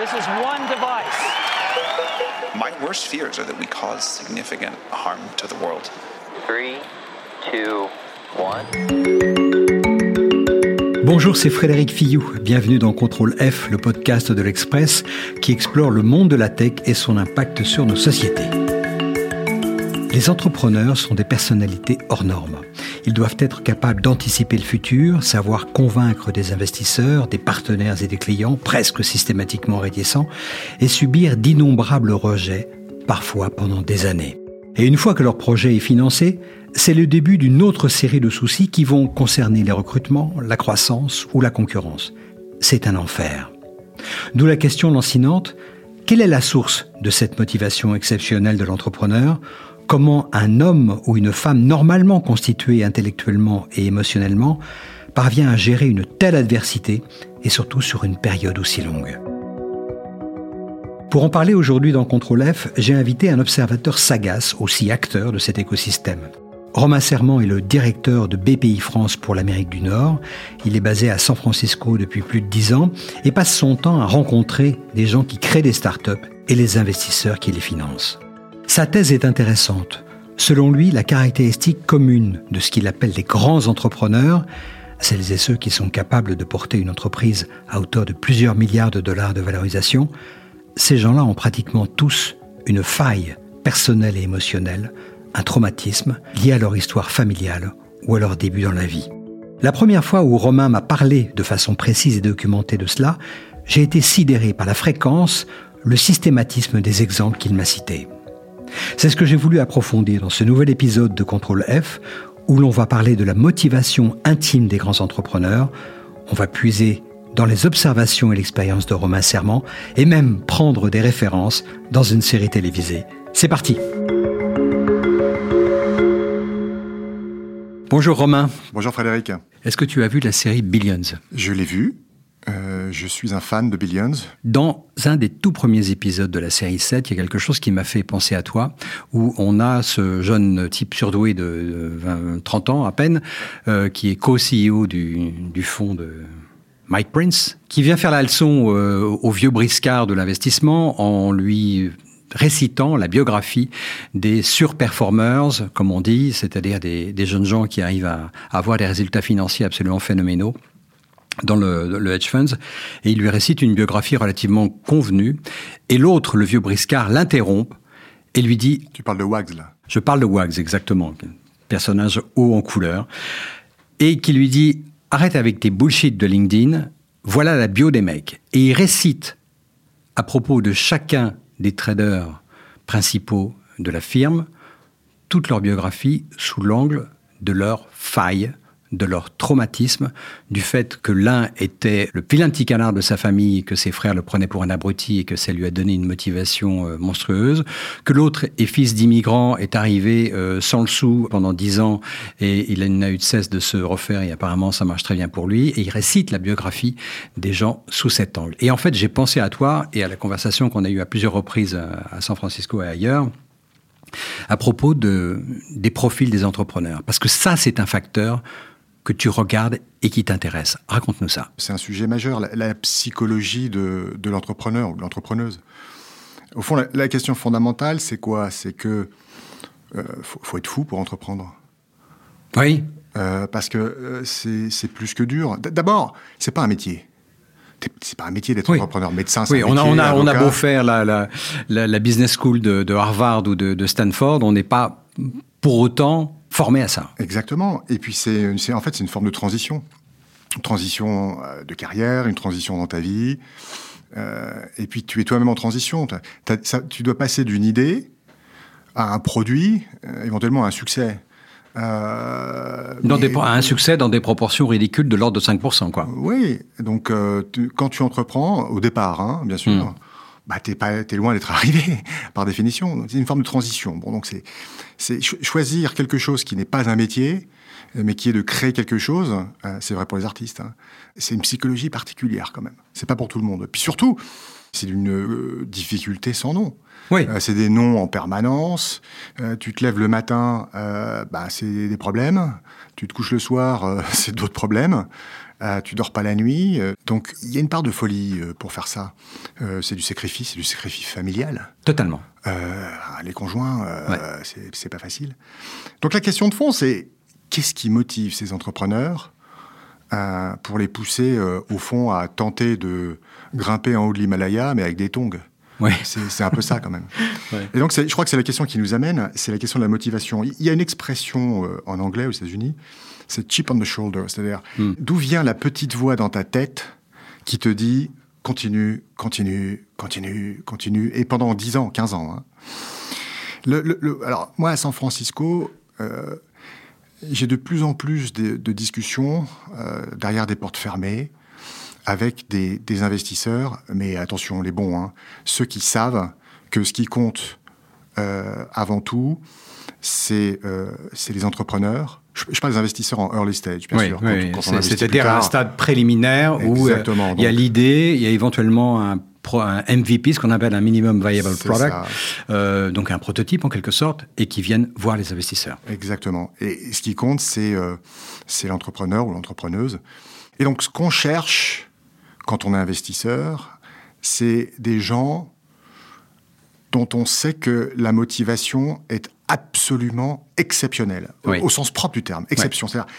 This is one device. My worst fears are that we cause significant harm to the world. Three, two, one. Bonjour, c'est Frédéric Fillou. Bienvenue dans Contrôle F, le podcast de l'Express qui explore le monde de la tech et son impact sur nos sociétés. Les entrepreneurs sont des personnalités hors normes. Ils doivent être capables d'anticiper le futur, savoir convaincre des investisseurs, des partenaires et des clients, presque systématiquement réticents, et subir d'innombrables rejets, parfois pendant des années. Et une fois que leur projet est financé, c'est le début d'une autre série de soucis qui vont concerner les recrutements, la croissance ou la concurrence. C'est un enfer. D'où la question lancinante, quelle est la source de cette motivation exceptionnelle de l'entrepreneur? Comment un homme ou une femme normalement constituée intellectuellement et émotionnellement parvient à gérer une telle adversité et surtout sur une période aussi longue. Pour en parler aujourd'hui dans Contrôle F, j'ai invité un observateur sagace, aussi acteur de cet écosystème. Romain Serment est le directeur de BPI France pour l'Amérique du Nord. Il est basé à San Francisco depuis plus de dix ans et passe son temps à rencontrer des gens qui créent des startups et les investisseurs qui les financent. Sa thèse est intéressante. Selon lui, la caractéristique commune de ce qu'il appelle les grands entrepreneurs, celles et ceux qui sont capables de porter une entreprise à hauteur de plusieurs milliards de dollars de valorisation, ces gens-là ont pratiquement tous une faille personnelle et émotionnelle, un traumatisme lié à leur histoire familiale ou à leur début dans la vie. La première fois où Romain m'a parlé de façon précise et documentée de cela, j'ai été sidéré par la fréquence, le systématisme des exemples qu'il m'a cités. C'est ce que j'ai voulu approfondir dans ce nouvel épisode de Contrôle F, où l'on va parler de la motivation intime des grands entrepreneurs. On va puiser dans les observations et l'expérience de Romain Serment, et même prendre des références dans une série télévisée. C'est parti Bonjour Romain. Bonjour Frédéric. Est-ce que tu as vu la série Billions? Je l'ai vue. Euh, je suis un fan de Billions. Dans un des tout premiers épisodes de la série 7, il y a quelque chose qui m'a fait penser à toi, où on a ce jeune type surdoué de 20, 30 ans à peine, euh, qui est co-CEO du, fonds de Mike Prince, qui vient faire la leçon euh, au vieux briscard de l'investissement en lui récitant la biographie des surperformers, comme on dit, c'est-à-dire des, des, jeunes gens qui arrivent à, à avoir des résultats financiers absolument phénoménaux dans le, le, hedge funds, et il lui récite une biographie relativement convenue, et l'autre, le vieux briscard, l'interrompt et lui dit... Tu parles de Wags, là Je parle de Wags, exactement, personnage haut en couleur, et qui lui dit, arrête avec tes bullshit de LinkedIn, voilà la bio des mecs. Et il récite, à propos de chacun des traders principaux de la firme, toute leur biographie sous l'angle de leur faille de leur traumatisme, du fait que l'un était le vilain petit canard de sa famille, que ses frères le prenaient pour un abruti et que ça lui a donné une motivation euh, monstrueuse, que l'autre est fils d'immigrants, est arrivé euh, sans le sou pendant dix ans et il n'a eu de cesse de se refaire et apparemment ça marche très bien pour lui et il récite la biographie des gens sous cet angle. Et en fait j'ai pensé à toi et à la conversation qu'on a eue à plusieurs reprises à San Francisco et ailleurs à propos de, des profils des entrepreneurs. Parce que ça, c'est un facteur que tu regardes et qui t'intéresse. Raconte-nous ça. C'est un sujet majeur, la, la psychologie de, de l'entrepreneur ou de l'entrepreneuse. Au fond, la, la question fondamentale, c'est quoi? C'est que euh, faut, faut, être fou pour entreprendre. Oui. Euh, parce que euh, c'est plus que dur. D'abord, c'est pas un métier. C'est pas un métier d'être oui. entrepreneur. Médecin, c'est oui, un on métier. On a, on a beau faire la, la, la, la business school de, de, Harvard ou de, de Stanford, on n'est pas pour autant formé à ça. Exactement. Et puis c'est, en fait c'est une forme de transition, une transition de carrière, une transition dans ta vie. Euh, et puis tu es toi-même en transition. T'as, ça, tu dois passer d'une idée à un produit, euh, éventuellement à un succès. Euh, dans mais, des, un succès dans des proportions ridicules de l'ordre de 5%, quoi. Oui, donc euh, tu, quand tu entreprends, au départ, hein, bien sûr, mm. Bah, t'es, pas, t'es loin d'être arrivé, par définition. C'est une forme de transition. Bon, donc c'est, c'est cho choisir quelque chose qui n'est pas un métier, mais qui est de créer quelque chose. Euh, c'est vrai pour les artistes. hein. C'est une psychologie particulière quand même. C'est pas pour tout le monde. Puis surtout, c'est d'une euh, difficulté sans nom. Oui. Euh, c'est des noms en permanence. Euh, tu te lèves le matin, bah, c'est des problèmes. Tu te couches le soir, c'est d'autres problèmes. Euh, tu dors pas la nuit. Euh, donc il y a une part de folie euh, pour faire ça. C'est du sacrifice, c'est du sacrifice familial. Totalement. Les conjoints, Ouais. c'est- pas facile. Donc la question de fond, c'est qu'est-ce qui motive ces entrepreneurs pour les pousser au fond à tenter de grimper en haut de l'Himalaya, mais avec des tongs? C'est un peu ça quand même. Ouais. Et donc, je crois que c'est la question qui nous amène, c'est la question de la motivation. Il y a une expression euh, en anglais aux États-Unis, c'est chip on the shoulder, c'est-à-dire Hmm. d'où vient la petite voix dans ta tête qui te dit continue, continue, continue, continue, et pendant 10 ans, 15 ans. hein. Le- le- le- alors, moi, à San Francisco, euh, j'ai de plus en plus de, de discussions euh, derrière des portes fermées avec des, des investisseurs, mais attention, les bons, hein, ceux qui savent que ce qui compte euh, avant tout, c'est euh, les entrepreneurs. Je, je parle des investisseurs en early stage, bien Oui, sûr. oui, c'est-à-dire à un stade préliminaire où euh, il y a l'idée, il y a éventuellement un, MVP, ce qu'on appelle un minimum viable product, euh, donc un prototype en quelque sorte, et qui viennent voir les investisseurs. Exactement. Et ce qui compte, c'est euh, c'est l'entrepreneur ou l'entrepreneuse. Et donc, ce qu'on cherche quand on est investisseur, c'est des gens dont on sait que la motivation est absolument exceptionnelle, au- Oui. au sens propre du terme. Exception, c'est-à-dire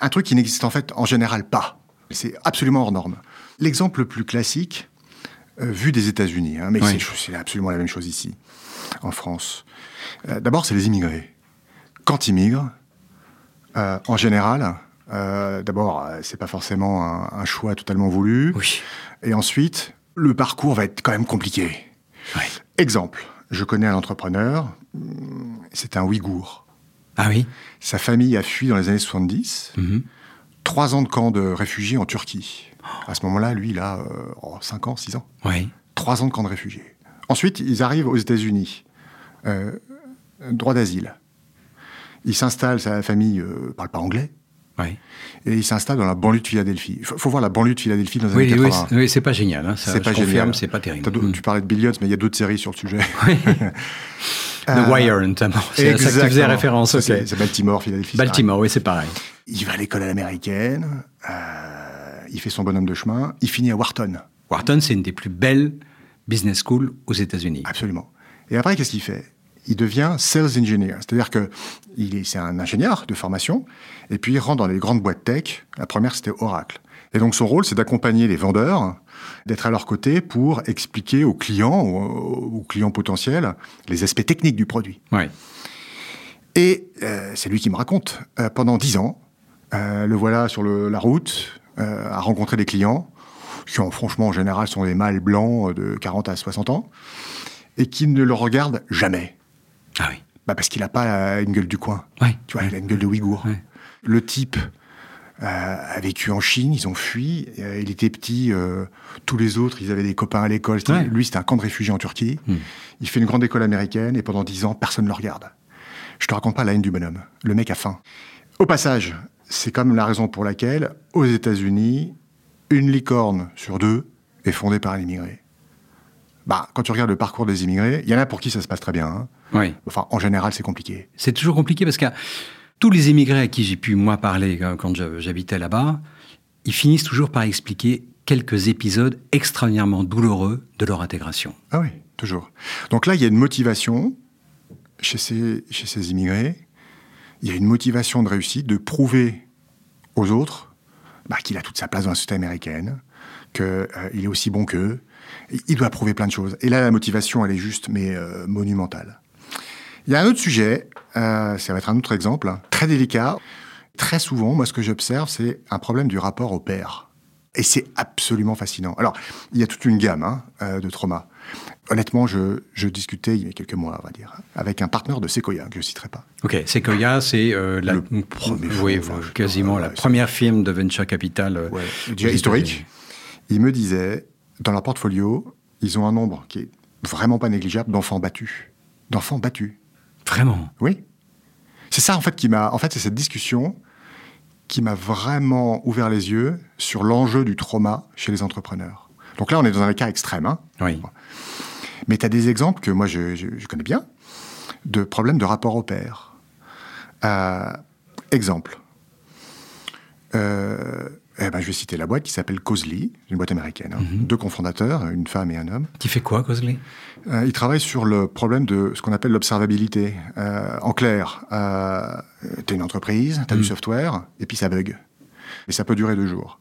un truc qui n'existe en fait en général pas. C'est absolument hors norme. L'exemple le plus classique, euh, vu des États-Unis, hein, mais Oui. c'est absolument la même chose ici, en France. Euh, D'abord, c'est les immigrés. Quand ils migrent, euh, en général, euh, d'abord, euh, c'est pas forcément un, un choix totalement voulu. Oui. Et ensuite, le parcours va être quand même compliqué. Oui. Exemple, je connais un entrepreneur, c'est un Ouïghour. Ah oui Sa famille a fui dans les années 70, Mhm. trois ans de camp de réfugiés en Turquie. À ce moment-là, lui, il a euh, oh, 5 ans, 6 ans. Oui. Trois ans de camp de réfugiés. Ensuite, ils arrivent aux États-Unis. Euh, droit d'asile. Il s'installe, sa famille ne parle pas anglais, Oui, et il s'installe dans la banlieue de Philadelphie. Il faut, faut voir la banlieue de Philadelphie dans les oui, oui, 80. c'est- oui, c'est pas génial. Hein, ça, C'est pas confirme, c'est pas terrible. Mm. Tu parlais de Billions, mais il y a d'autres séries sur le sujet. The Euh, Wire, notamment. C'est ça que tu faisais référence. Ça, ok. C'est Baltimore, Philadelphie. Baltimore, oui, c'est pareil. pareil. Il va à l'école à l'américaine, euh, il fait son bonhomme de chemin, il finit à Wharton. Wharton, c'est une des plus belles business schools aux États-Unis. Absolument. Et après, qu'est-ce qu'il fait? Il devient sales engineer, c'est-à-dire que il est, c'est un ingénieur de formation, et puis il rentre dans les grandes boîtes tech. La première, c'était Oracle. Et donc son rôle, c'est d'accompagner les vendeurs, d'être à leur côté pour expliquer aux clients, aux, aux clients potentiels, les aspects techniques du produit. Oui. Et euh, c'est lui qui me raconte. Euh, pendant dix ans, euh, le voilà sur le- la route, à rencontrer des clients, qui ont, franchement, en général, sont des mâles blancs de 40 à 60 ans, et qui ne le regardent jamais. Ah oui. Bah parce qu'il n'a pas euh, une gueule du coin. Oui. Tu vois, il a une gueule de Ouïghour. Ouais. Le type euh, a vécu en Chine, ils ont fui. euh, il était petit, euh, tous les autres, ils avaient des copains à l'école. Ouais. Lui, c'était un camp de réfugiés en Turquie. Hmm. Il fait une grande école américaine et pendant dix ans, personne ne le regarde. Je te raconte pas la haine du bonhomme. Le mec a faim. Au passage, c'est comme la raison pour laquelle, aux États-Unis, une licorne sur deux est fondée par un immigré. Bah, quand tu regardes le parcours des immigrés, il y en a pour qui ça se passe très bien. hein. Oui. Enfin, en général, c'est compliqué. C'est toujours compliqué parce que tous les immigrés à qui j'ai pu, moi, parler quand- j'habitais là-bas, ils finissent toujours par expliquer quelques épisodes extraordinairement douloureux de leur intégration. Ah oui, toujours. Donc là, il y a une motivation chez ces, chez ces immigrés. Il y a une motivation de réussite, de prouver aux autres bah, qu'il a toute sa place dans la société américaine, qu'il est aussi bon qu'eux. Il doit prouver plein de choses. Et là, la motivation, elle est juste, mais euh, monumentale. Il y a un autre sujet, euh, ça va être un autre exemple, hein, très délicat. Très souvent, moi, ce que j'observe, c'est un problème du rapport au père. Et c'est absolument fascinant. Alors, il y a toute une gamme hein, euh, de traumas. Honnêtement, je, je discutais il y a quelques mois, on va dire, avec un partenaire de Sequoia, que je ne citerai pas. Ok, Sequoia, c'est euh, la Le premier oui, enfin, quasiment la ouais, première firme de venture capital. euh, Ouais, aux déjà historique. États-Unis. Il me disait, dans leur portfolio, ils ont un nombre qui est vraiment pas négligeable d'enfants battus. D'enfants battus. Vraiment? Oui. C'est ça, en fait, qui m'a. En fait, c'est cette discussion qui m'a vraiment ouvert les yeux sur l'enjeu du trauma chez les entrepreneurs. Donc là, on est dans un cas extrême. Hein Oui. Mais tu as des exemples que moi, je, je- je connais bien, de problèmes de rapport au père. Euh, exemple. Euh, eh ben, je vais citer la boîte qui s'appelle Causely, une boîte américaine. hein. Deux cofondateurs, une femme et un homme. Tu fais quoi, Cosley Euh, ils travaillent sur le problème de ce qu'on appelle l'observabilité. Euh, en clair, euh, tu une entreprise, tu as du software, et puis ça bug. Et ça peut durer deux jours.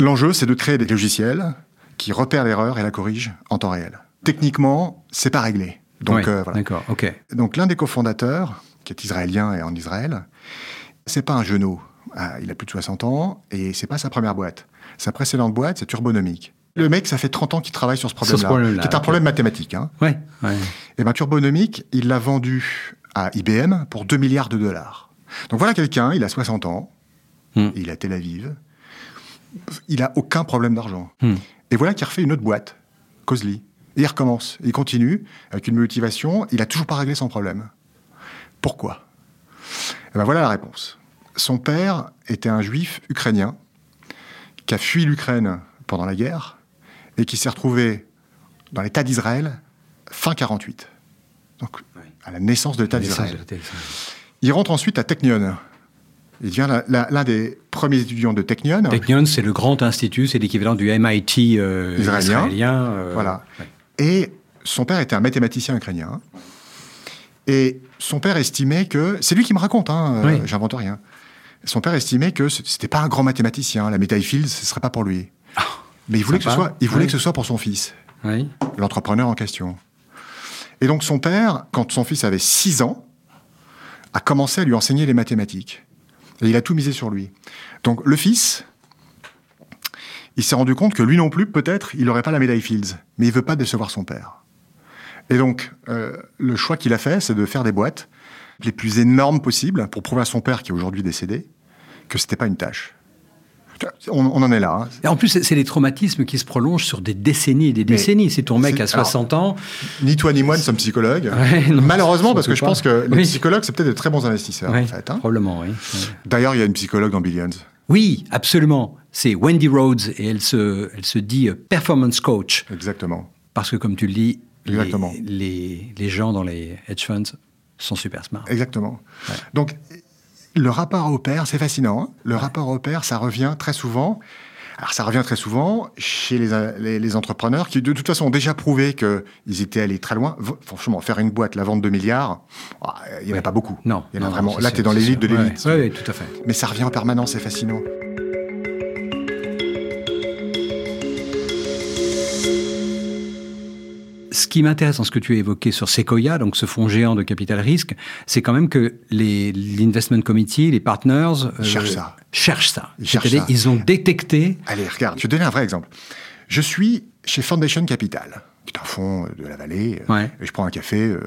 L'enjeu, c'est de créer des logiciels qui repèrent l'erreur et la corrigent en temps réel. Techniquement, c'est pas réglé. Donc, Oui, euh, voilà. D'accord, ok. Donc l'un des cofondateurs, qui est israélien et en Israël, c'est pas un genou. Ah, il a plus de 60 ans et c'est pas sa première boîte. Sa précédente boîte, c'est Turbonomic. Le mec, ça fait 30 ans qu'il travaille sur ce problème-là, qui est un problème mathématique. Hein. Ouais, ouais. Et ben Turbonomic, il l'a vendu à IBM pour 2 milliards de dollars. Donc voilà quelqu'un, il a 60 ans, Hmm. il est à Tel Aviv, il a aucun problème d'argent. Hmm. Et voilà qu'il refait une autre boîte, Causely. Et il recommence, il continue avec une motivation, il a toujours pas réglé son problème. Pourquoi? Et ben voilà la réponse. Son père était un juif ukrainien qui a fui l'Ukraine pendant la guerre et qui s'est retrouvé dans l'État d'Israël fin 48. Donc à la naissance de l'État d'Israël. Il rentre ensuite à Technion. Il devient l'un des premiers étudiants de Technion. Technion, c'est le grand institut, c'est l'équivalent du MIT euh, Israélien. israélien. euh, Voilà. ouais. Et son père était un mathématicien ukrainien. Et son père estimait que. C'est lui qui me raconte, hein, euh, j'invente rien. Son père estimait que ce- c'était pas un grand mathématicien. La médaille Fields, ce serait pas pour lui. Mais il voulait, que ce, Ah, soit, il voulait Oui. que ce soit pour son fils, Oui. l'entrepreneur en question. Et donc son père, quand son fils avait 6 ans, a commencé à lui enseigner les mathématiques. Et il a tout misé sur lui. Donc le fils, il s'est rendu compte que lui non plus, peut-être, il n'aurait pas la médaille Fields. Mais il veut pas décevoir son père. Et donc, euh, le choix qu'il a fait, c'est de faire des boîtes les plus énormes possibles pour prouver à son père, qui est aujourd'hui décédé, que c'était pas une tâche. On, on en est là. hein. Et en plus, c'est c'est des traumatismes qui se prolongent sur des décennies et des décennies. Si ton mec c'est- a 60 ans, Ni toi ni moi ne sommes psychologues. Ouais, non, Malheureusement, parce que je pense que les psychologues, c'est peut-être de très bons investisseurs, ouais, en fait. hein. probablement, oui. D'ailleurs, il y a une psychologue dans Billions. Oui, absolument. C'est Wendy Rhodes et elle se, elle se dit euh, performance coach Exactement. parce que, comme tu le dis, les, Exactement. les, les gens dans les hedge funds sont super smart. Exactement. Donc, le rapport au père, c'est fascinant. hein. Le rapport au père, ça revient très souvent. Alors, ça revient très souvent chez les, les- les entrepreneurs qui, de toute façon, ont déjà prouvé qu'ils étaient allés très loin. Franchement, faire une boîte, la vente de milliards, ah, il n'y en a pas beaucoup. Non, Il y en a non, vraiment. Là, tu es dans l'élite de l'élite. ouais, ouais, tout à fait. Mais ça revient en permanence, c'est fascinant. Qui m'intéresse dans ce que tu as évoqué sur Sequoia, donc ce fonds géant de capital risque, c'est quand même que les l'investment committee, les partners euh, cherchent ça. Cherchent ça. Ils cherchent ça. ils ont détecté. Allez, regarde, je vais te donner un vrai exemple. Je suis chez Foundation Capital, qui est un fonds de la vallée, euh, Ouais. et je prends un café, euh,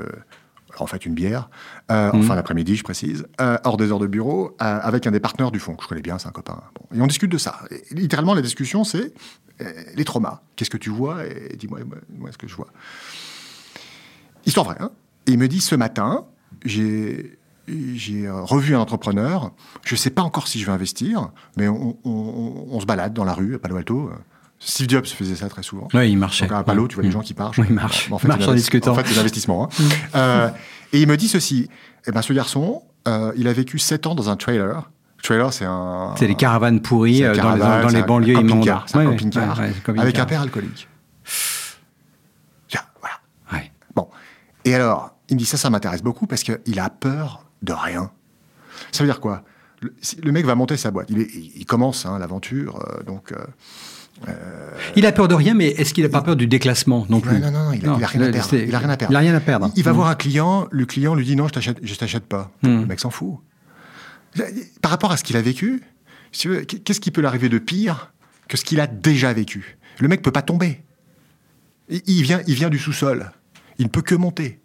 en fait une bière, euh, en fin d'après-midi, je précise, euh, hors des heures de bureau, euh, avec un des partenaires du fonds, que je connais bien, c'est un copain. Bon, et on discute de ça. Et littéralement, la discussion, c'est les traumas. Qu'est-ce que tu vois? Et dis-moi moi, moi, ce que je vois. Histoire vraie. Hein et il me dit, ce matin, j'ai j'ai euh, revu un entrepreneur. Je ne sais pas encore si je vais investir, mais on, on- on se balade dans la rue à Palo Alto. Steve Jobs faisait ça très souvent. Oui, il marchait. Donc à Palo, tu vois les Mm. gens qui marchent. Oui, ils marchent. Ils marchent c'est en discutant. En fait, c'est l'investissement. hein. Euh, et il me dit ceci. Eh ben, ce garçon, euh, il a vécu 7 ans dans un trailer. Trailer, c'est un. C'est des caravanes pourries euh, dans, les- caravane, dans c'est les banlieues immondes. camping-car, C'est un Ouais, ouais, avec un père alcoolique. Tiens, voilà. Ouais. Bon. Et alors, il me dit ça, ça m'intéresse beaucoup parce qu'il a peur de rien. Ça veut dire quoi? Le, mec va monter sa boîte. Il, est- il- il commence hein, l'aventure, euh, donc. euh, Il a peur de rien, mais est-ce qu'il n'a pas peur du déclassement non plus? Non, non, non, il a, il a rien à perdre. Il a rien à perdre. Il a rien à perdre. Il va Mm. voir un client, le client lui dit non, je je t'achète pas. Mm. Le mec s'en fout. Par rapport à ce qu'il a vécu, si qu'est-ce qui peut l'arriver de pire que ce qu'il a déjà vécu? Le mec peut pas tomber. Il il vient, il vient du sous-sol. Il ne peut que monter.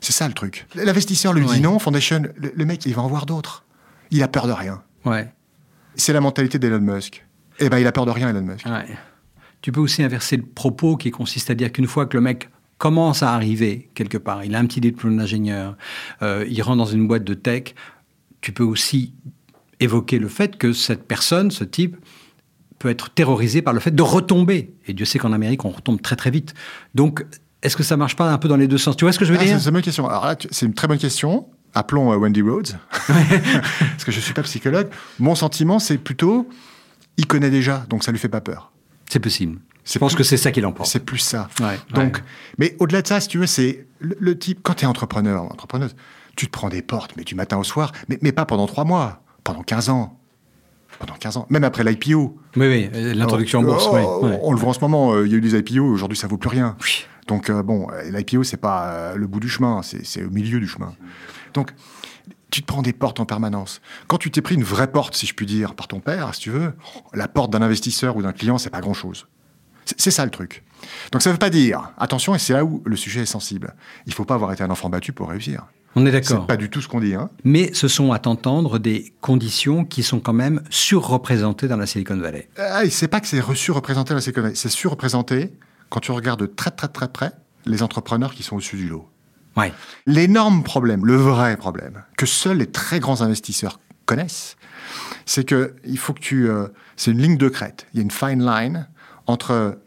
C'est ça le truc. L'investisseur lui Ouais. dit non, Foundation, le, le mec, il va en voir d'autres. Il a peur de rien. Ouais. C'est la mentalité d'Elon Musk. Eh ben, il a peur de rien, Elon Musk. Ouais. Tu peux aussi inverser le propos qui consiste à dire qu'une fois que le mec commence à arriver quelque part, il a un petit diplôme d'ingénieur, euh, il rentre dans une boîte de tech, tu peux aussi évoqué le fait que cette personne, ce type, peut être terrorisé par le fait de retomber. Et Dieu sait qu'en Amérique, on retombe très très vite. Donc, est-ce que ça marche pas un peu dans les deux sens? Tu vois ce que je veux Ah, dire? C'est une bonne question. Alors là, tu- c'est une très bonne question. Appelons euh, Wendy Rhodes, parce que je suis pas psychologue. Mon sentiment, c'est plutôt, il connaît déjà, donc ça lui fait pas peur. C'est possible. Je pense plus- que c'est ça qui l'emporte. C'est plus ça. Ouais, Donc, ouais. mais au-delà de ça, si tu veux, c'est le, le type. Quand tu es entrepreneur, entrepreneuse, tu te prends des portes, mais du matin au soir, mais, mais pas pendant trois mois, pendant 15 ans. Pendant 15 ans, même après l'IPO. Oui, oui, euh, l'introduction en bourse, Oh, oui. ouais. On le voit en ce moment, euh, il y a eu des IPO, aujourd'hui ça vaut plus rien. Oui. Donc euh, bon, euh, l'IPO c'est pas euh, le bout du chemin, c'est c'est au milieu du chemin. Donc tu te prends des portes en permanence. Quand tu t'es pris une vraie porte, si je puis dire, par ton père, si tu veux, la porte d'un investisseur ou d'un client, c'est pas grand-chose. C'est c'est ça le truc. Donc ça veut pas dire, attention, et c'est là où le sujet est sensible, il faut pas avoir été un enfant battu pour réussir. On est C'est d'accord. pas du tout ce qu'on dit. Hein. Mais ce sont, à t'entendre, des conditions qui sont quand même surreprésentées dans la Silicon Valley. Ah, c'est pas que c'est surreprésenté la sécurité, c'est surreprésenté quand tu regardes de très très très près les entrepreneurs qui sont au-dessus du lot. Ouais. L'énorme problème, le vrai problème, que seuls les très grands investisseurs connaissent, c'est que il faut que tu, euh, c'est une ligne de crête. Il y a une fine line entre,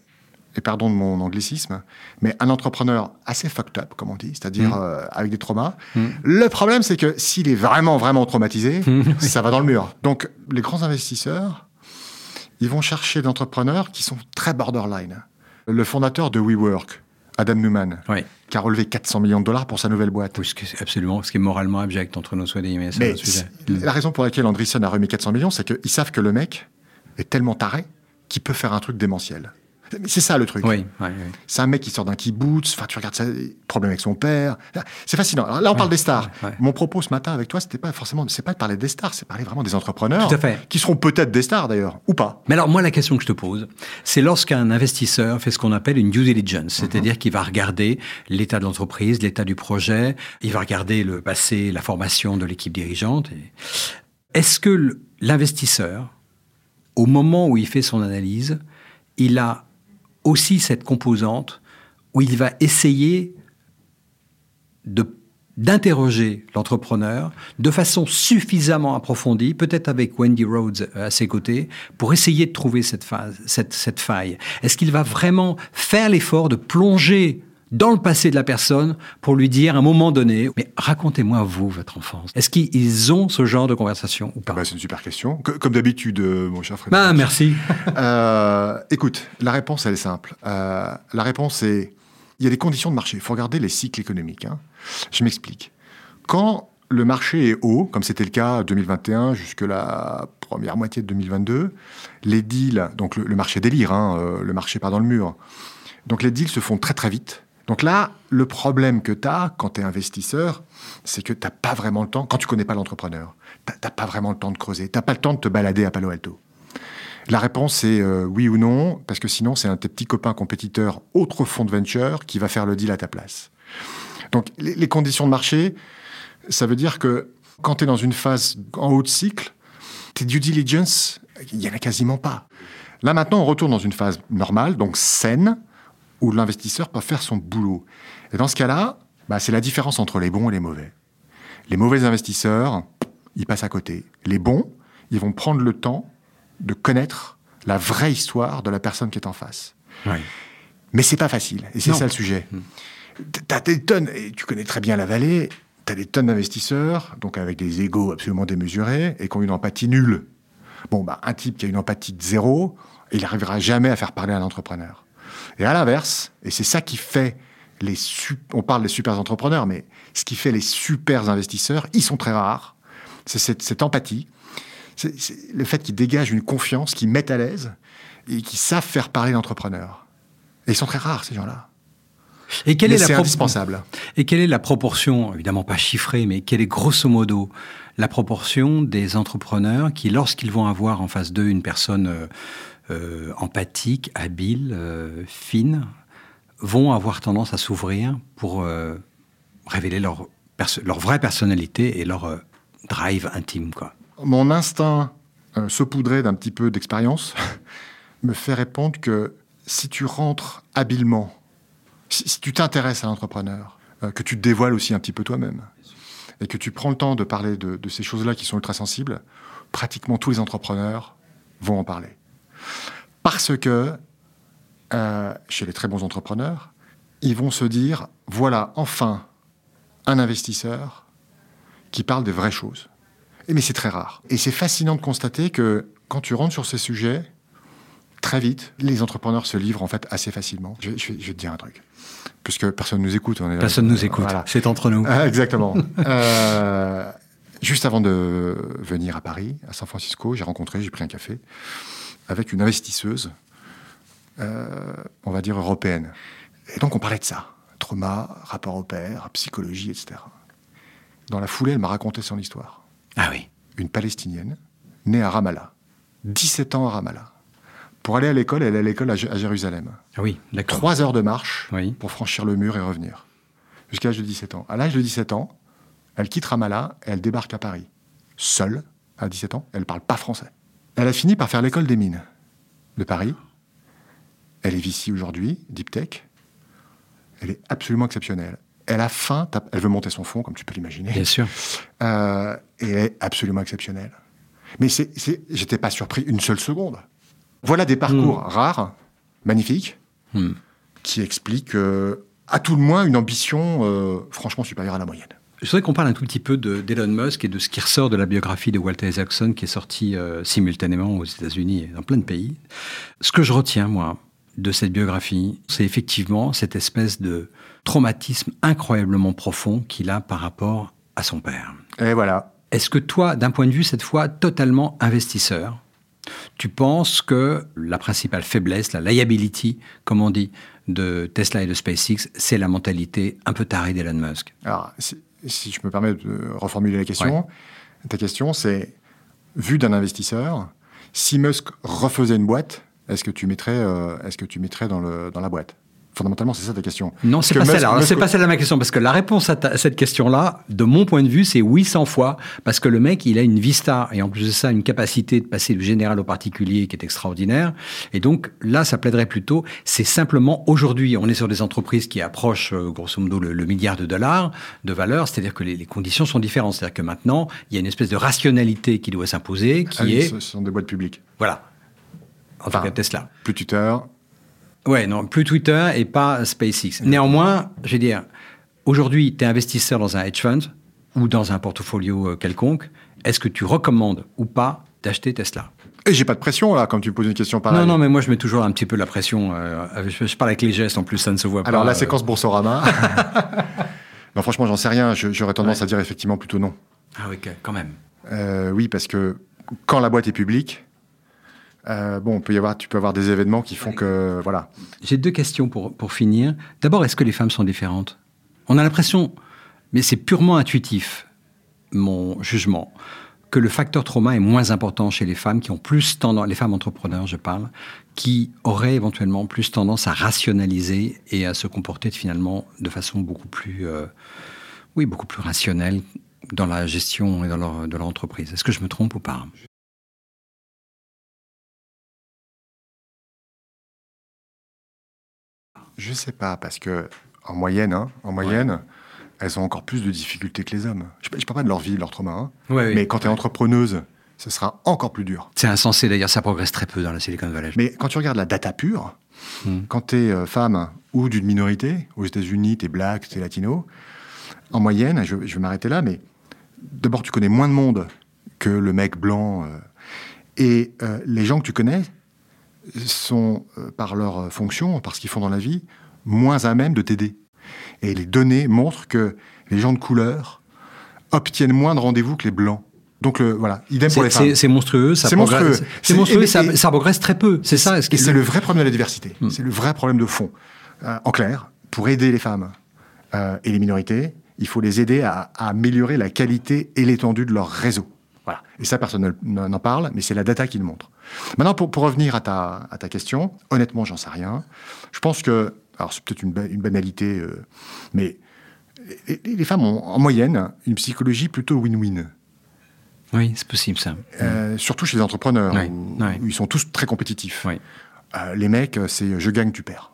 et pardon de mon anglicisme, mais un entrepreneur assez fucked up, comme on dit, c'est-à-dire euh, avec des traumas. Le problème, c'est que s'il est vraiment vraiment traumatisé, ça va dans le mur. Donc, les grands investisseurs, ils vont chercher des entrepreneurs qui sont très borderline. Le fondateur de WeWork, Adam Newman, qui a relevé 400 millions de dollars pour sa nouvelle boîte. Oui, ce qui est absolument, ce qui est moralement abject entre nos souhaits mais Mais sujet. la raison pour laquelle Andreessen a remis 400 millions, c'est qu'ils savent que le mec est tellement taré qu'il peut faire un truc démentiel. C'est ça le truc. Oui, oui, oui. C'est un mec qui sort d'un kibbutz, enfin tu regardes ça, problème avec son père. C'est fascinant. Alors là, on parle des stars. Mon propos ce matin avec toi, c'était pas forcément, c'est pas de parler des stars, c'est parler vraiment des entrepreneurs. Tout à fait. Qui seront peut-être des stars d'ailleurs, ou pas. Mais alors, moi, la question que je te pose, c'est lorsqu'un investisseur fait ce qu'on appelle une due diligence, Mhm. c'est-à-dire qu'il va regarder l'état de l'entreprise, l'état du projet, il va regarder le passé, la formation de l'équipe dirigeante. et- Est-ce que l'investisseur, au moment où il fait son analyse, il a aussi cette composante où il va essayer d'interroger l'entrepreneur de façon suffisamment approfondie, peut-être avec Wendy Rhodes euh, à ses côtés, pour essayer de trouver cette faille. Est-ce qu'il va vraiment faire l'effort de plonger dans le passé de la personne pour lui dire à un moment donné, mais racontez-moi vous, votre enfance. Est-ce qu'ils ont ce genre de conversation ou pas? Bah, c'est une super question. Que- comme d'habitude, euh, mon cher Frédéric. Ah, merci. Euh, écoute, la réponse, elle est simple. Euh, la réponse est, il y a des conditions de marché. Il faut regarder les cycles économiques. hein. Je m'explique. Quand le marché est haut, comme c'était le cas 2021 jusque la première moitié de 2022, les deals, donc le, le marché délire, hein, euh, le marché part dans le mur. Donc les deals se font très très vite. Donc là, le problème que tu as quand tu es investisseur, c'est que tu n'as pas vraiment le temps, quand tu connais pas l'entrepreneur, tu n'as pas vraiment le temps de creuser, tu n'as pas le temps de te balader à Palo Alto. La réponse est euh, oui ou non, parce que sinon c'est un de tes petits copains compétiteurs, autre fonds de venture, qui va faire le deal à ta place. Donc les, les conditions de marché, ça veut dire que quand tu es dans une phase en haut de cycle, tes due diligence, il n'y en a quasiment pas. Là maintenant, on retourne dans une phase normale, donc saine, où l'investisseur peut faire son boulot. Et dans ce cas-là, bah, c'est la différence entre les bons et les mauvais. Les mauvais investisseurs, ils passent à côté. Les bons, ils vont prendre le temps de connaître la vraie histoire de la personne qui est en face. Oui. Mais c'est pas facile, et c'est ça le sujet. T'as des tonnes, et tu connais très bien la vallée, t'as des tonnes d'investisseurs, donc avec des égaux absolument démesurés, et qui ont une empathie nulle. Bon, bah, un type qui a une empathie de zéro, il n'arrivera jamais à faire parler un entrepreneur. Et à l'inverse, et c'est ça qui fait les on parle des super entrepreneurs, mais ce qui fait les super investisseurs, ils sont très rares, c'est cette, cette empathie, c'est le fait qu'ils dégagent une confiance, qu'ils mettent à l'aise, et qu'ils savent faire parler l'entrepreneur. Et ils sont très rares, ces gens-là. Et quelle Mais est la indispensable. Et quelle est la proportion, évidemment pas chiffrée, mais quelle est grosso modo la proportion des entrepreneurs qui, lorsqu'ils vont avoir en face d'eux une personne euh, euh, empathique, habile, euh, fine, vont avoir tendance à s'ouvrir pour euh, révéler leur, vraie personnalité et leur drive intime. Mon instinct saupoudré d'un petit peu d'expérience me fait répondre que si tu rentres habilement, si, tu t'intéresses à l'entrepreneur, que tu te dévoiles aussi un petit peu toi-même, et que tu prends le temps de parler de, de ces choses-là qui sont ultra sensibles, pratiquement tous les entrepreneurs vont en parler. Parce que euh, chez les très bons entrepreneurs, ils vont se dire, voilà, enfin, un investisseur qui parle des vraies choses. Et mais c'est très rare. Et c'est fascinant de constater que quand tu rentres sur ces sujets, très vite, les entrepreneurs se livrent en fait assez facilement. Je, je vais, je vais te dire un truc. Puisque personne nous écoute. On est, Personne nous écoute. Voilà. C'est entre nous. Ah, exactement. Euh, juste avant de venir à Paris, à San Francisco, j'ai rencontré, j'ai pris un café avec une investisseuse, euh, on va dire européenne. Et donc on parlait de ça. Trauma, rapport au père, psychologie, etc. Dans la foulée, elle m'a raconté son histoire. Ah oui. Une Palestinienne, née à Ramallah, 17 ans à Ramallah. Pour aller à l'école, elle est à l'école à J- à Jérusalem. Ah oui, d'accord. Trois heures de marche Oui. pour franchir le mur et revenir. Jusqu'à l'âge de 17 ans. À l'âge de 17 ans, elle quitte Ramallah et elle débarque à Paris. Seule, à 17 ans, elle ne parle pas français. Elle a fini par faire l'école des mines de Paris. Elle est ici aujourd'hui, Deep Tech. Elle est absolument exceptionnelle. Elle a faim, elle veut monter son fond, comme tu peux l'imaginer. Bien sûr. Euh, et elle est absolument exceptionnelle. Mais c'est, c'est, j'étais pas surpris une seule seconde. Voilà des parcours rares, magnifiques, Hmm. qui expliquent, euh, à tout le moins, une ambition euh, franchement supérieure à la moyenne. Je voudrais qu'on parle un tout petit peu de- d'Elon Musk et de ce qui ressort de la biographie de Walter Isaacson qui est sortie euh, simultanément aux États-Unis et dans plein de pays. Ce que je retiens, moi, de cette biographie, c'est effectivement cette espèce de traumatisme incroyablement profond qu'il a par rapport à son père. Et voilà. Est-ce que toi, d'un point de vue cette fois totalement investisseur, tu penses que la principale faiblesse, la liability, comme on dit, de Tesla et de SpaceX, c'est la mentalité un peu tarée d'Elon Musk? Alors, si, je me permets de reformuler la question, ta question, c'est, vu d'un investisseur, si Musk refaisait une boîte, est-ce que tu mettrais, euh, est-ce que tu mettrais dans, le, dans la boîte? Fondamentalement, c'est ça ta question. Non, c'est pas celle-là. C'est pas celle-là ma question, parce que la réponse à, ta- à cette question-là, de mon point de vue, c'est oui 100 fois, parce que le mec, il a une vista, et en plus de ça, une capacité de passer du général au particulier qui est extraordinaire. Et donc, là, ça plaiderait plutôt, c'est simplement, aujourd'hui, on est sur des entreprises qui approchent, euh, grosso modo, le, le milliard de dollars de valeur, c'est-à-dire que les, les conditions sont différentes. C'est-à-dire que maintenant, il y a une espèce de rationalité qui doit s'imposer, qui Ah est, ce sont des boîtes publiques. voilà, en Enfin, tout cas Tesla. Plus Twitter, Ouais, non, plus Twitter et pas SpaceX. Néanmoins, je veux dire, aujourd'hui, tu es investisseur dans un hedge fund ou dans un portfolio euh, quelconque. Est-ce que tu recommandes ou pas d'acheter Tesla? Et j'ai pas de pression là, comme tu me poses une question pareille. Non, non, mais moi, je mets toujours un petit peu la pression. euh, je, je parle avec les gestes, en plus, ça ne se voit Alors pas. la euh. séquence Boursorama. non, franchement, j'en sais rien. J'aurais tendance à dire effectivement plutôt non. Ah oui, quand même. Euh, oui, parce que quand la boîte est publique, euh, bon, on peut y avoir, tu peux avoir des événements qui font que voilà. J'ai deux questions pour, pour finir. D'abord, est-ce que les femmes sont différentes? On a l'impression, mais c'est purement intuitif, mon jugement, que le facteur trauma est moins important chez les femmes qui ont plus tendance, les femmes entrepreneurs, je parle, qui auraient éventuellement plus tendance à rationaliser et à se comporter finalement de façon beaucoup plus, euh, oui, beaucoup plus rationnelle dans la gestion et dans leur, de leur entreprise. Est-ce que je me trompe ou pas? Je sais pas parce que en moyenne, hein, en moyenne, elles ont encore plus de difficultés que les hommes. Je, ne parle pas de leur vie, de leur trauma, hein, Ouais, oui. mais quand tu es entrepreneuse, ce sera encore plus dur. C'est insensé d'ailleurs, ça progresse très peu dans la Silicon Valley. Mais quand tu regardes la data pure, Hmm. quand tu es femme ou d'une minorité, aux États-Unis, tu es black, tu es latino, en moyenne, je, je vais m'arrêter là, mais d'abord, tu connais moins de monde que le mec blanc. euh, et euh, les gens que tu connais sont, euh, par leur fonction, par ce qu'ils font dans la vie, moins à même de t'aider. Et les données montrent que les gens de couleur obtiennent moins de rendez-vous que les blancs. Donc le, voilà, idem pour C'est- les femmes. C'est monstrueux, ça C'est progresse. C'est monstrueux, et- ça, et- ça progresse très peu. C'est ça. c'est le vrai problème de la diversité. Hmm. C'est le vrai problème de fond. Euh, en clair, pour aider les femmes euh, et les minorités, il faut les aider à, à améliorer la qualité et l'étendue de leur réseau. Voilà. Et ça, personne ne- n'en parle, mais c'est la data qui le montre. Maintenant, pour, pour revenir à ta, à ta question, honnêtement, j'en sais rien. Je pense que, alors c'est peut-être une, ba- une banalité, euh, mais les, les femmes ont en moyenne une psychologie plutôt win-win. Oui, c'est possible ça. Euh, surtout chez les entrepreneurs, Oui, où, oui. où ils sont tous très compétitifs. Oui. Euh, les mecs, c'est je gagne, tu perds.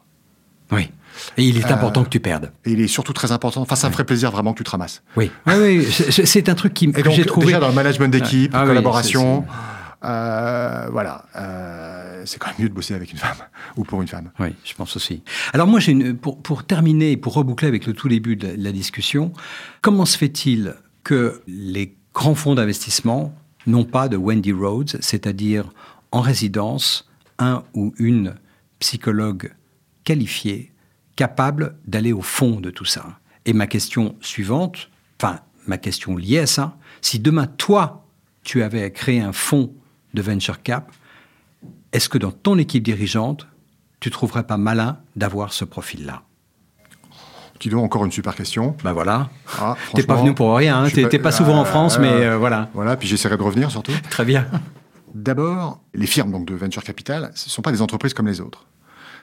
Oui. Et il est important que tu perdes. Et il est surtout très important. Enfin, ça me ferait plaisir vraiment que tu te ramasses. Oui, oui, oui. c'est un truc qui que j'ai trouvé. déjà dans le management d'équipe, Ah oui, collaboration, euh, voilà, euh, c'est quand même mieux de bosser avec une femme ou pour une femme. Oui, je pense aussi. Alors moi, une, pour, pour terminer et pour reboucler avec le tout début de la, de la discussion, comment se fait-il que les grands fonds d'investissement n'ont pas de Wendy Rhodes, c'est-à-dire en résidence un ou une psychologue qualifiée, capable d'aller au fond de tout ça? Et ma question suivante, enfin ma question liée à ça, si demain toi, tu avais créé un fonds de venture cap, est-ce que dans ton équipe dirigeante, tu trouverais pas malin d'avoir ce profil-là? Donc encore une super question. Ben voilà. Ah, T'es pas venu pour rien, hein. t'es pas souvent en France, euh, mais euh, voilà. Voilà, puis j'essaierai de revenir surtout. Très bien. D'abord, les firmes donc de venture capital, ce ne sont pas des entreprises comme les autres.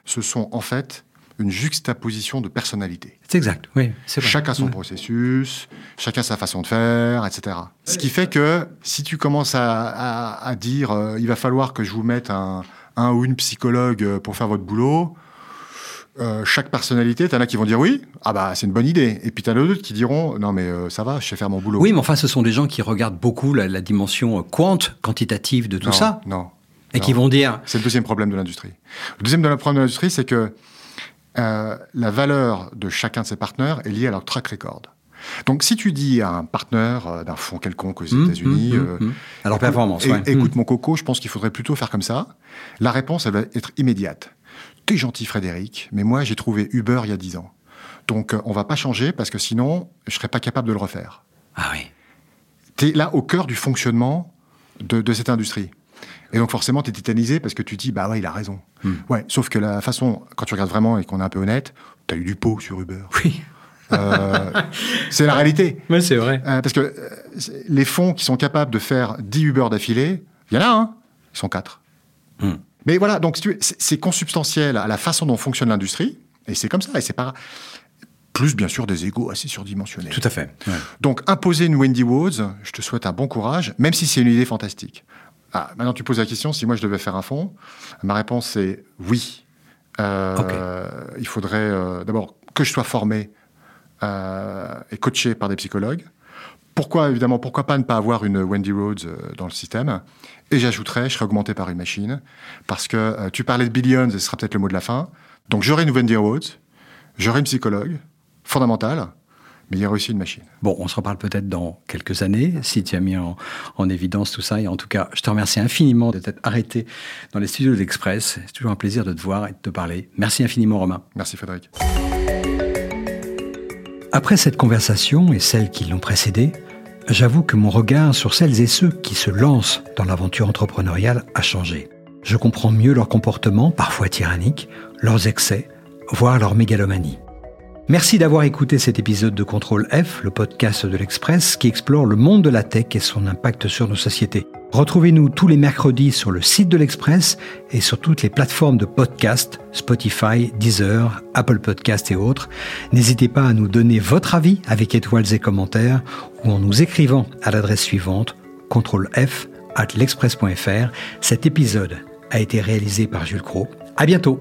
Ce sont en fait une juxtaposition de personnalités. C'est exact, oui, vrai. Chacun son processus, chacun sa façon de faire, etc. Ce qui fait que si tu commences à, à- à dire euh, il va falloir que je vous mette un, un ou une psychologue euh, pour faire votre boulot, euh, chaque personnalité, t'en as qui vont dire oui, ah bah c'est une bonne idée. Et puis t'en as d'autres qui diront non mais euh, ça va, je sais faire mon boulot. Oui, mais enfin, ce sont des gens qui regardent beaucoup la, la dimension quant, quantitative de tout Non, ça, Non. et non. qui vont dire, C'est le deuxième problème de l'industrie. Le deuxième problème de l'industrie, c'est que euh, la valeur de chacun de ses partenaires est liée à leur track record. Donc, si tu dis à un partenaire euh, d'un fonds quelconque aux Hum, États-Unis, euh, hum, hum. à leur écoute- performance, é- ouais. écoute mon coco, je pense qu'il faudrait plutôt faire comme ça. La réponse, elle va être immédiate. T'es gentil, Frédéric, mais moi, j'ai trouvé Uber il y a 10 ans. Donc, euh, on va pas changer parce que sinon, je serais pas capable de le refaire. Ah oui. Tu es là au cœur du fonctionnement de, de cette industrie. Et donc forcément, tu es tétanisé parce que tu te dis, bah ouais, il a raison. Hmm. Ouais, sauf que la façon, quand tu regardes vraiment et qu'on est un peu honnête, tu as eu du pot sur Uber. Oui, Euh, c'est la réalité. mais c'est vrai. Euh, parce que euh, les fonds qui sont capables de faire 10 Uber d'affilée, il y en a un, ils sont quatre. Hmm. Mais voilà, donc c'est c'est consubstantiel à la façon dont fonctionne l'industrie, et c'est comme ça, et c'est pas... Plus bien sûr des égaux assez surdimensionnés. Tout à fait. ouais. Donc, imposer une Wendy Woods, je te souhaite un bon courage, même si c'est une idée fantastique. Ah, maintenant, tu poses la question, si moi je devais faire un fonds, ma réponse est oui. Euh, Il faudrait euh, d'abord que je sois formé euh, et coaché par des psychologues. Pourquoi, évidemment, pourquoi pas ne pas avoir une Wendy Rhodes euh, dans le système? Et j'ajouterais, je serais augmenté par une machine, parce que euh, tu parlais de billions, et ce sera peut-être le mot de la fin. Donc, j'aurai une Wendy Rhodes, j'aurai une psychologue fondamentale, mais il y aura aussi une machine. Bon, on se reparle peut-être dans quelques années, si tu as mis en, en évidence tout ça. Et en tout cas, je te remercie infiniment de t'être arrêté dans les studios d'Express. C'est toujours un plaisir de te voir et de te parler. Merci infiniment, Romain. Merci Frédéric. Après cette conversation et celles qui l'ont précédée, j'avoue que mon regard sur celles et ceux qui se lancent dans l'aventure entrepreneuriale a changé. Je comprends mieux leur comportement, parfois tyrannique, leurs excès, voire leur mégalomanie. Merci d'avoir écouté cet épisode de Contrôle F, le podcast de l'Express qui explore le monde de la tech et son impact sur nos sociétés. Retrouvez-nous tous les mercredis sur le site de l'Express et sur toutes les plateformes de podcast, Spotify, Deezer, Apple Podcast et autres. N'hésitez pas à nous donner votre avis avec étoiles et commentaires ou en nous écrivant à l'adresse suivante contrôle F at l'express.fr. Cet épisode a été réalisé par Jules Cro. À bientôt!